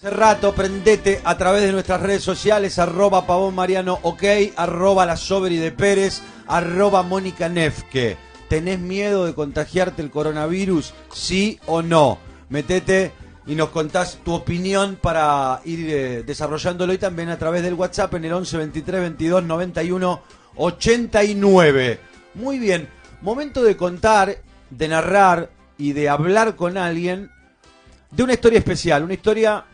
Hace rato, prendete a través de nuestras redes sociales, arroba pavón mariano ok, arroba la sobri de Pérez, arroba Mónica Nefke. ¿Tenés miedo de contagiarte el coronavirus? ¿Sí o no? Metete y nos contás tu opinión para ir eh, desarrollándolo y también a través del WhatsApp en el 11 23 22 91 89. Muy bien, momento de contar, de narrar y de hablar con alguien de una historia especial, una historia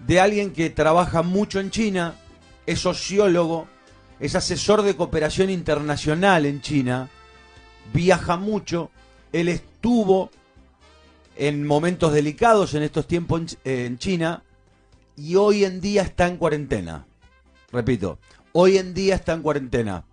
de alguien que trabaja mucho en China, es sociólogo, es asesor de cooperación internacional en China, viaja mucho, él estuvo en momentos delicados en estos tiempos en, en China y hoy en día está en cuarentena. Repito, hoy en día está en cuarentena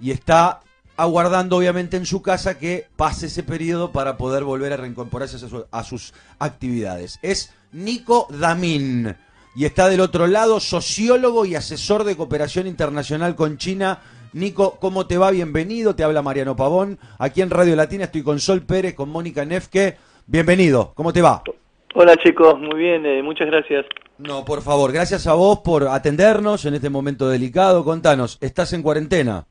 y está aguardando obviamente en su casa que pase ese periodo para poder volver a reincorporarse a, su- a sus actividades. Es Nico Damin y está del otro lado sociólogo y asesor de cooperación internacional con China. Nico, ¿cómo te va? Bienvenido, te habla Mariano Pavón. Aquí en Radio Latina estoy con Sol Pérez, con Mónica Nefke. Bienvenido, ¿cómo te va? Hola chicos, muy bien, eh, muchas gracias. No, por favor, gracias a vos por atendernos en este momento delicado. Contanos, ¿estás en cuarentena?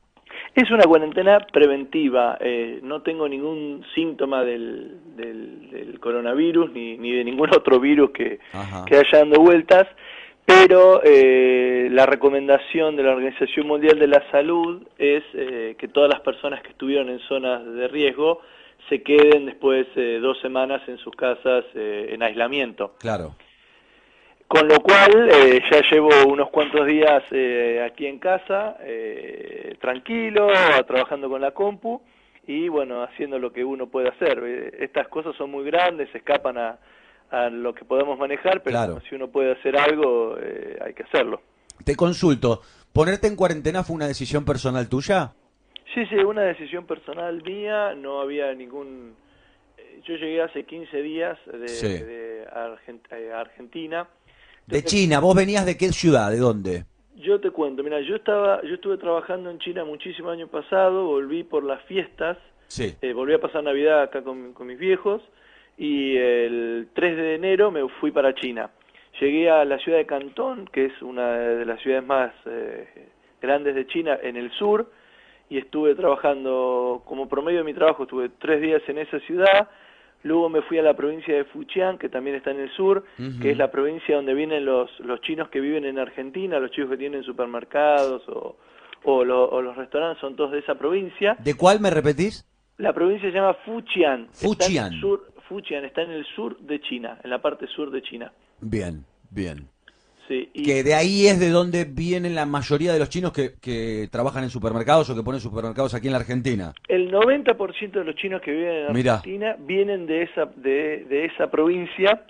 Es una cuarentena preventiva, eh, no tengo ningún síntoma del, del- del coronavirus ni, ni de ningún otro virus que haya dando vueltas, pero eh, la recomendación de la Organización Mundial de la Salud es eh, que todas las personas que estuvieron en zonas de riesgo se queden después eh, dos semanas en sus casas eh, en aislamiento. Claro. Con lo cual, eh, ya llevo unos cuantos días eh, aquí en casa, eh, tranquilo, trabajando con la compu y bueno, haciendo lo que uno puede hacer. Eh, Estas cosas son muy grandes, se escapan a, a lo que podemos manejar, pero Claro. si uno puede hacer algo, eh, hay que hacerlo. Te consulto, ¿ponerte en cuarentena fue una decisión personal tuya? Sí, sí, una decisión personal mía, no había ningún... Yo llegué hace 15 días de, Sí. de Argen- eh, Argentina. De China, ¿vos venías de qué ciudad? ¿De dónde? Yo te cuento, mira, yo estaba, yo estuve trabajando en China muchísimo año pasado, volví por las fiestas, Sí. eh, volví a pasar Navidad acá con, con mis viejos y el 3 de enero me fui para China. Llegué a la ciudad de Cantón, que es una de las ciudades más eh, grandes de China, en el sur, y estuve trabajando, como promedio de mi trabajo, estuve tres días en esa ciudad, luego me fui a la provincia de Fujian, que también está en el sur, que es la provincia donde vienen los, los chinos que viven en Argentina, los chicos que tienen supermercados o, o, lo- o los restaurantes, son todos de esa provincia. ¿De cuál me repetís? La provincia se llama Fujian. Está en Fujian. el sur, Fujian está en el sur de China, en la parte sur de China. Bien, bien. Sí, y Que de ahí es de donde vienen la mayoría de los chinos que, que trabajan en supermercados o que ponen supermercados aquí en la Argentina. el 90% de los chinos que viven en Mirá. Argentina vienen de esa, de, de esa provincia,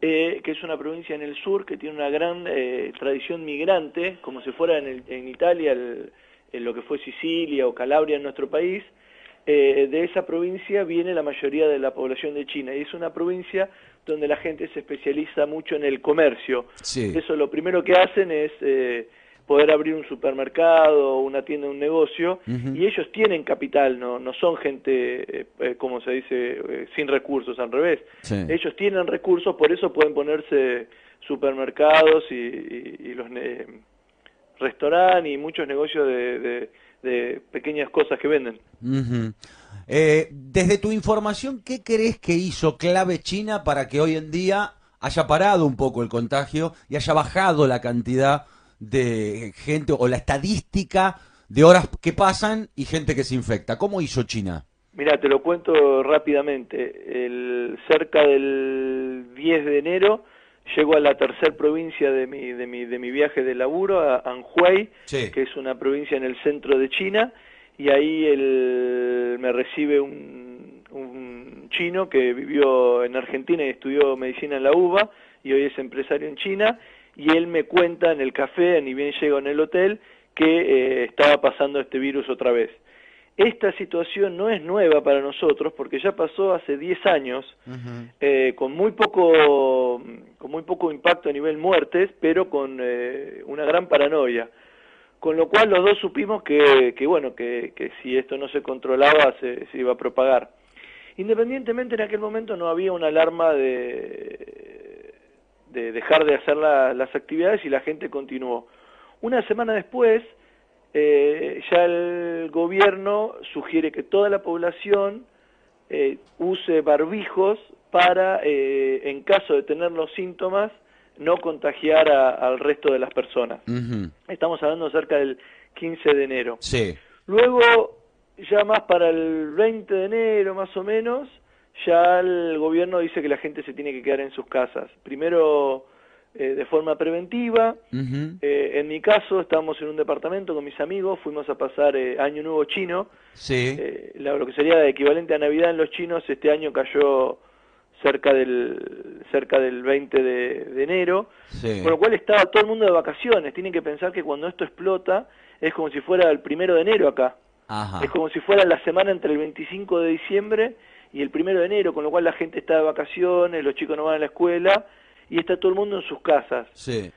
eh, que es una provincia en el sur que tiene una gran eh, tradición migrante, como si fuera en, el- en Italia el- en lo que fue Sicilia o Calabria en nuestro país. Eh, de esa provincia viene la mayoría de la población de China y es una provincia donde la gente se especializa mucho en el comercio. Sí. Eso lo primero que hacen es eh, poder abrir un supermercado, una tienda, un negocio, y ellos tienen capital, no, no son gente, eh, eh, como se dice, eh, sin recursos, al revés. Sí. Ellos tienen recursos, por eso pueden ponerse supermercados y, y- y los restaurantes y muchos negocios de- de pequeñas cosas que venden. Eh, desde tu información, ¿qué crees que hizo clave China para que hoy en día haya parado un poco el contagio y haya bajado la cantidad de gente o la estadística de horas que pasan y gente que se infecta? ¿Cómo hizo China? Mira, te lo cuento rápidamente. El, cerca del 10 de enero llego a la tercer provincia de mi, de mi, de mi viaje de laburo, a Anhui, Sí. que es una provincia en el centro de China, y ahí el, me recibe un, un chino que vivió en Argentina y estudió medicina en la UBA, y hoy es empresario en China, y él me cuenta en el café, ni bien llego en el hotel, que eh, estaba pasando este virus otra vez. Esta situación no es nueva para nosotros porque ya pasó hace 10 años eh, con muy poco con muy poco impacto a nivel muertes, pero con eh, una gran paranoia. Con lo cual los dos supimos que, bueno, que, que si esto no se controlaba se, se iba a propagar. Independientemente en aquel momento no había una alarma de, dejar de hacer las actividades y la gente continuó. Una semana después, eh, ya el gobierno sugiere que toda la población eh, use barbijos para, eh, en caso de tener los síntomas, no contagiar al resto de las personas. Estamos hablando cerca del 15 de enero. Sí. Luego, ya más para el 20 de enero más o menos, ya el gobierno dice que la gente se tiene que quedar en sus casas. Primero eh, de forma preventiva. Eh, en mi caso, estábamos en un departamento con mis amigos, fuimos a pasar eh, Año Nuevo Chino. Sí. lo que sería equivalente a Navidad en los chinos, este año cayó cerca del cerca del 20 de, enero, con lo cual estaba todo el mundo de vacaciones. Tienen que pensar que cuando esto explota es como si fuera el primero de enero acá. Es como si fuera la semana entre el 25 de diciembre y el primero de enero, con lo cual la gente está de vacaciones, los chicos no van a la escuela y está todo el mundo en sus casas. Sí.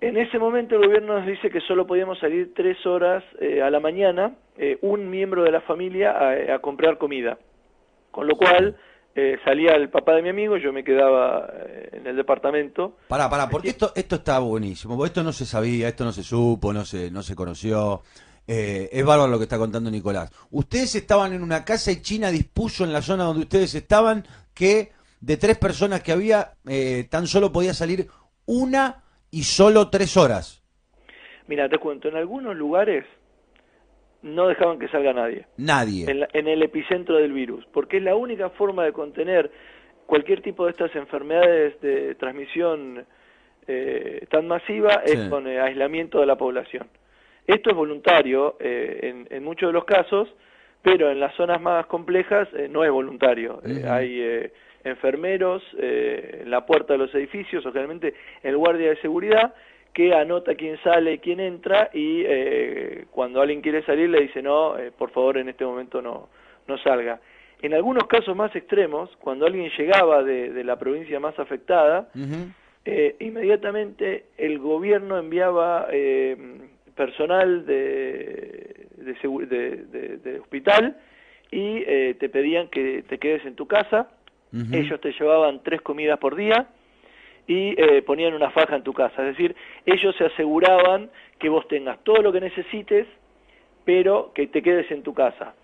En ese momento el gobierno nos dice que solo podíamos salir tres horas eh, a la mañana, eh, un miembro de la familia, a, comprar comida. Con lo cual eh, salía el papá de mi amigo, yo me quedaba en el departamento. Pará, pará, porque esto, esto está buenísimo, porque esto no se sabía, esto no se supo, no se, no se conoció. es bárbaro lo que está contando Nicolás. Ustedes estaban en una casa y China dispuso en la zona donde ustedes estaban que de tres personas que había, eh, tan solo podía salir una y solo tres horas. Mira, te cuento, en algunos lugares no dejaban que salga nadie. Nadie. En, el epicentro del virus, porque es la única forma de contener cualquier tipo de estas enfermedades de transmisión eh, tan masiva es con el aislamiento de la población. Esto es voluntario en, en, muchos de los casos, pero en las zonas más complejas eh, no es voluntario. hay enfermeros eh, en la puerta de los edificios o generalmente el guardia de seguridad que anota quién sale y quién entra y eh, cuando alguien quiere salir le dice no, eh, por favor en este momento no, no salga. En algunos casos más extremos, cuando alguien llegaba de, la provincia más afectada, inmediatamente el gobierno enviaba personal de, de, de hospital y te pedían que te quedes en tu casa. Ellos te llevaban tres comidas por día y eh, ponían una faja en tu casa. Es decir, ellos se aseguraban que vos tengas todo lo que necesites, pero que te quedes en tu casa.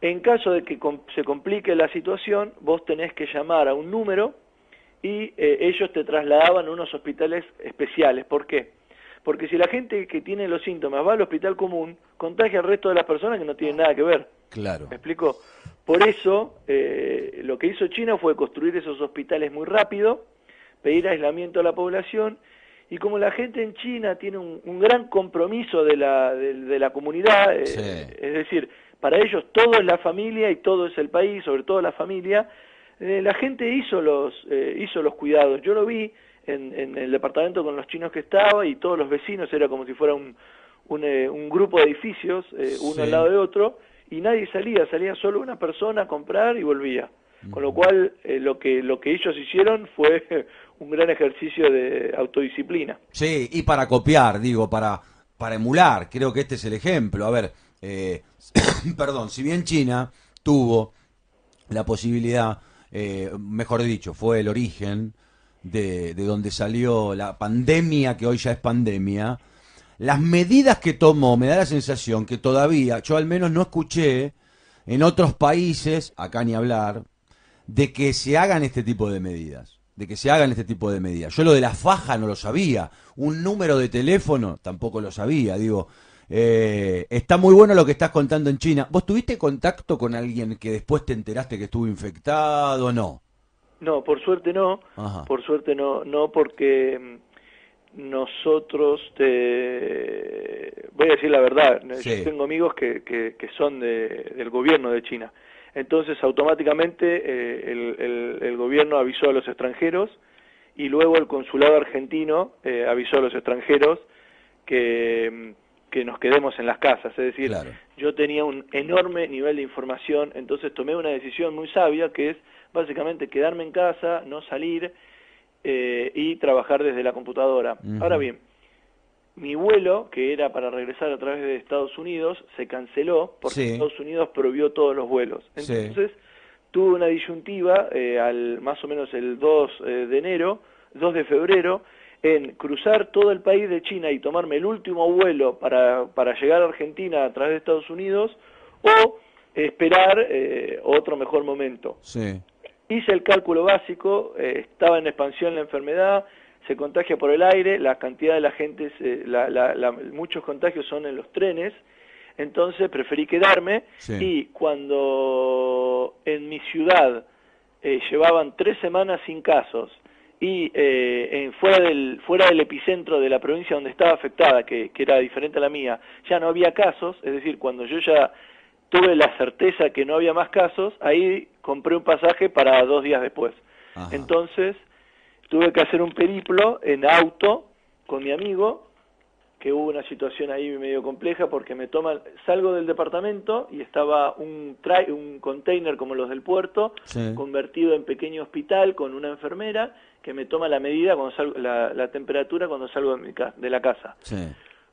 En caso de que se complique la situación, vos tenés que llamar a un número y eh, ellos te trasladaban a unos hospitales especiales. ¿Por qué? Porque si la gente que tiene los síntomas va al hospital común, contagia al resto de las personas que no tienen nada que ver. Claro. ¿Me explico? Por eso, eh, lo que hizo China fue construir esos hospitales muy rápido, pedir aislamiento a la población, y como la gente en China tiene un, gran compromiso de la, de, la comunidad, eh, es decir, para ellos todo es la familia y todo es el país, sobre todo la familia, eh, la gente hizo los, hizo los cuidados. Yo lo vi en, el departamento con los chinos que estaba y todos los vecinos, era como si fuera un, un, grupo de edificios, uno al lado de otro, y nadie salía, salía solo una persona a comprar y volvía. Con lo cual, eh, lo, que, lo que ellos hicieron fue un gran ejercicio de autodisciplina. Sí, y para copiar, digo, para, para emular, creo que este es el ejemplo. A ver, eh, perdón, si bien China tuvo la posibilidad, eh, mejor dicho, fue el origen de, de donde salió la pandemia, que hoy ya es pandemia, las medidas que tomó, me da la sensación que todavía, yo al menos no escuché en otros países, acá ni hablar, de que se hagan este tipo de medidas. De que se hagan este tipo de medidas. Yo lo de la faja no lo sabía. Un número de teléfono tampoco lo sabía. Digo, eh, está muy bueno lo que estás contando en China. ¿Vos tuviste contacto con alguien que después te enteraste que estuvo infectado o no? No, por suerte no. Por suerte no, no porque mm, nosotros te voy a decir la verdad yo tengo amigos que, que, son de, del gobierno de China entonces automáticamente eh, el, el, gobierno avisó a los extranjeros y luego el consulado argentino eh, avisó a los extranjeros que, que nos quedemos en las casas. Es decir yo tenía un enorme nivel de información entonces tomé una decisión muy sabia que es básicamente quedarme en casa no salir eh, y trabajar desde la computadora. Ahora bien, mi vuelo, que era para regresar a través de Estados Unidos, se canceló porque Estados Unidos prohibió todos los vuelos. Entonces, tuve una disyuntiva eh, al más o menos el 2 eh, de enero 2 de febrero, en cruzar todo el país de China y tomarme el último vuelo para, para llegar a Argentina a través de Estados Unidos, o esperar eh, otro mejor momento. Sí. Hice el cálculo básico, eh, estaba en expansión la enfermedad, se contagia por el aire, la cantidad de la gente, la, la, muchos contagios son en los trenes, entonces preferí quedarme y cuando en mi ciudad eh, llevaban tres semanas sin casos y eh, en, fuera, del, fuera del epicentro de la provincia donde estaba afectada, que, que era diferente a la mía, ya no había casos, es decir, cuando yo ya tuve la certeza que no había más casos, ahí compré un pasaje para dos días después. Entonces tuve que hacer un periplo en auto con mi amigo, que hubo una situación ahí medio compleja porque me toman, salgo del departamento y estaba un, un container como los del puerto, convertido en pequeño hospital con una enfermera que me toma la medida, cuando salgo, la, temperatura cuando salgo de, mi de la casa.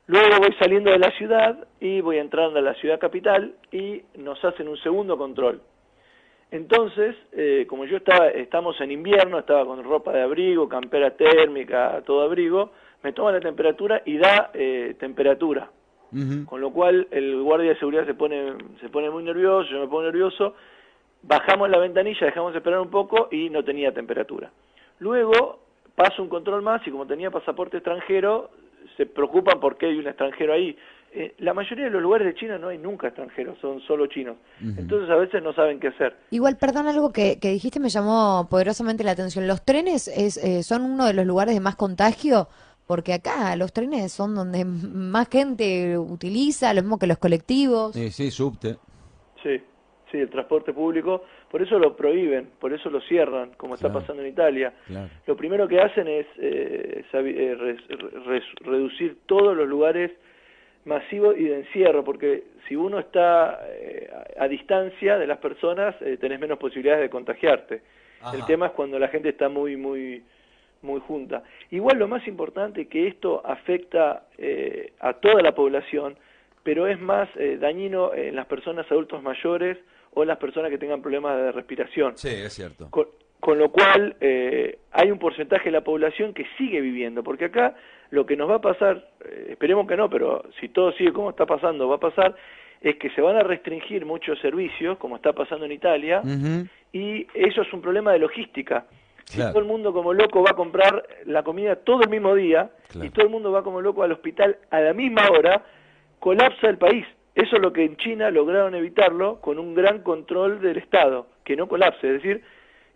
Luego voy saliendo de la ciudad y voy entrando a la ciudad capital y nos hacen un segundo control. Entonces, eh, como yo estaba, estamos en invierno, estaba con ropa de abrigo, campera térmica, todo abrigo, me toma la temperatura y da eh, temperatura. Con lo cual el guardia de seguridad se pone, se pone muy nervioso, yo me pongo nervioso, bajamos la ventanilla, dejamos esperar un poco y no tenía temperatura. Luego paso un control más y como tenía pasaporte extranjero, se preocupan porque hay un extranjero ahí. Eh, la mayoría de los lugares de China no hay nunca extranjeros, son solo chinos. Entonces a veces no saben qué hacer. Igual, perdón, algo que, dijiste me llamó poderosamente la atención. ¿Los trenes es, eh, son uno de los lugares de más contagio? Porque acá los trenes son donde más gente utiliza, lo mismo que los colectivos. Sí, sí, subte. Sí, sí, el transporte público por eso lo prohíben, por eso lo cierran, como está pasando en Italia. Lo primero que hacen es eh, eh, reducir todos los lugares masivos y de encierro, porque si uno está eh, a distancia de las personas, tenés menos posibilidades de contagiarte. El tema es cuando la gente está muy, muy, muy junta. Igual lo más importante es que esto afecta a toda la población, pero es más dañino en las personas adultos mayores, o las personas que tengan problemas de respiración. Sí, es cierto. Con, lo cual eh, hay un porcentaje de la población que sigue viviendo, porque acá lo que nos va a pasar, eh, esperemos que no, pero si todo sigue como está pasando, va a pasar, es que se van a restringir muchos servicios, como está pasando en Italia, y eso es un problema de logística. Si todo el mundo como loco va a comprar la comida todo el mismo día y todo el mundo va como loco al hospital a la misma hora, colapsa el país. Eso es lo que en China lograron evitarlo con un gran control del Estado, que no colapse, es decir,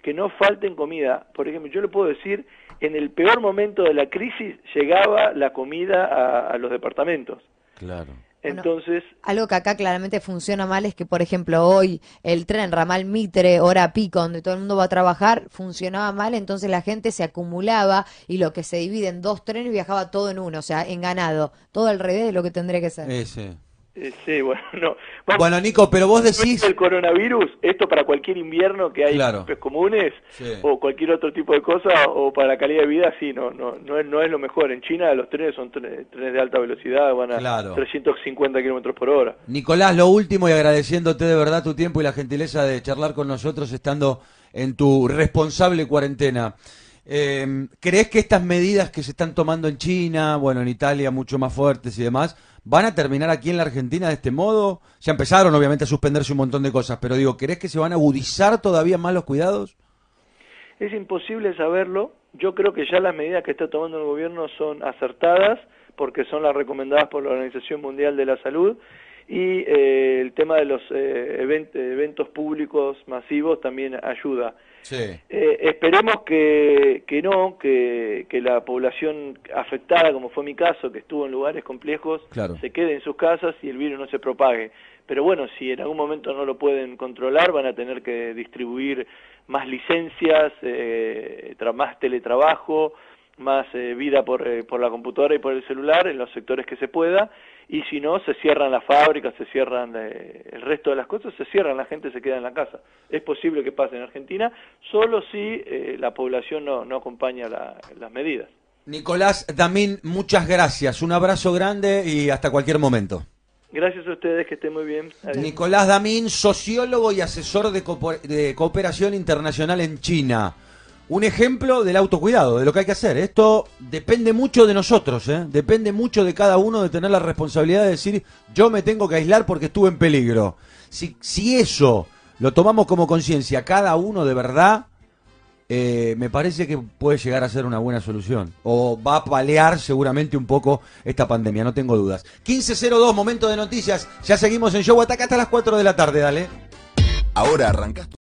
que no falten comida. Por ejemplo, yo le puedo decir, en el peor momento de la crisis llegaba la comida a, los departamentos. Claro. Entonces, algo que acá claramente funciona mal es que, por ejemplo, hoy el tren ramal Mitre, hora pico, donde todo el mundo va a trabajar, funcionaba mal, entonces la gente se acumulaba y lo que se divide en dos trenes viajaba todo en uno, o sea, en ganado, todo al revés de lo que tendría que ser. Ese. Eh, sí, bueno, no. bueno, Nico, pero vos decís... El coronavirus, esto para cualquier invierno que hay claro. comunes o cualquier otro tipo de cosa o para la calidad de vida, sí, no, no, no, es, no es lo mejor. En China los trenes son trenes, de alta velocidad, van a 350 kilómetros por hora. Nicolás, lo último y agradeciéndote de verdad tu tiempo y la gentileza de charlar con nosotros estando en tu responsable cuarentena. Eh, ¿Crees que estas medidas que se están tomando en China, bueno, en Italia mucho más fuertes y demás, ¿Van a terminar aquí en la Argentina de este modo? Ya empezaron obviamente a suspenderse un montón de cosas, pero digo, ¿crees que se van a agudizar todavía más los cuidados? Es imposible saberlo. Yo creo que ya las medidas que está tomando el gobierno son acertadas porque son las recomendadas por la Organización Mundial de la Salud y eh, el tema de los eh, eventos públicos masivos también ayuda. Eh, esperemos que, que no, que, que, la población afectada, como fue mi caso, que estuvo en lugares complejos, se quede en sus casas y el virus no se propague. Pero bueno, si en algún momento no lo pueden controlar, van a tener que distribuir más licencias, eh, más teletrabajo, más eh, vida por, eh, por la computadora y por el celular en los sectores que se pueda y si no se cierran las fábricas, se cierran eh, el resto de las cosas, se cierran, la gente se queda en la casa. Es posible que pase en Argentina, solo si la población no, no acompaña las medidas. Nicolás Damín, muchas gracias, un abrazo grande y hasta cualquier momento. Gracias a ustedes, que estén muy bien. Nicolás Damín, sociólogo y asesor de, de cooperación internacional en China. Un ejemplo del autocuidado, de lo que hay que hacer. Esto depende mucho de nosotros, ¿eh? depende mucho de cada uno de tener la responsabilidad de decir, yo me tengo que aislar porque estuve en peligro. Si, si eso lo tomamos como conciencia, cada uno de verdad, eh, me parece que puede llegar a ser una buena solución. O va a palear seguramente un poco esta pandemia, no tengo dudas. 15.02, momento de noticias. Ya seguimos en Show Ataca hasta las 4 de la tarde, dale. Ahora arrancas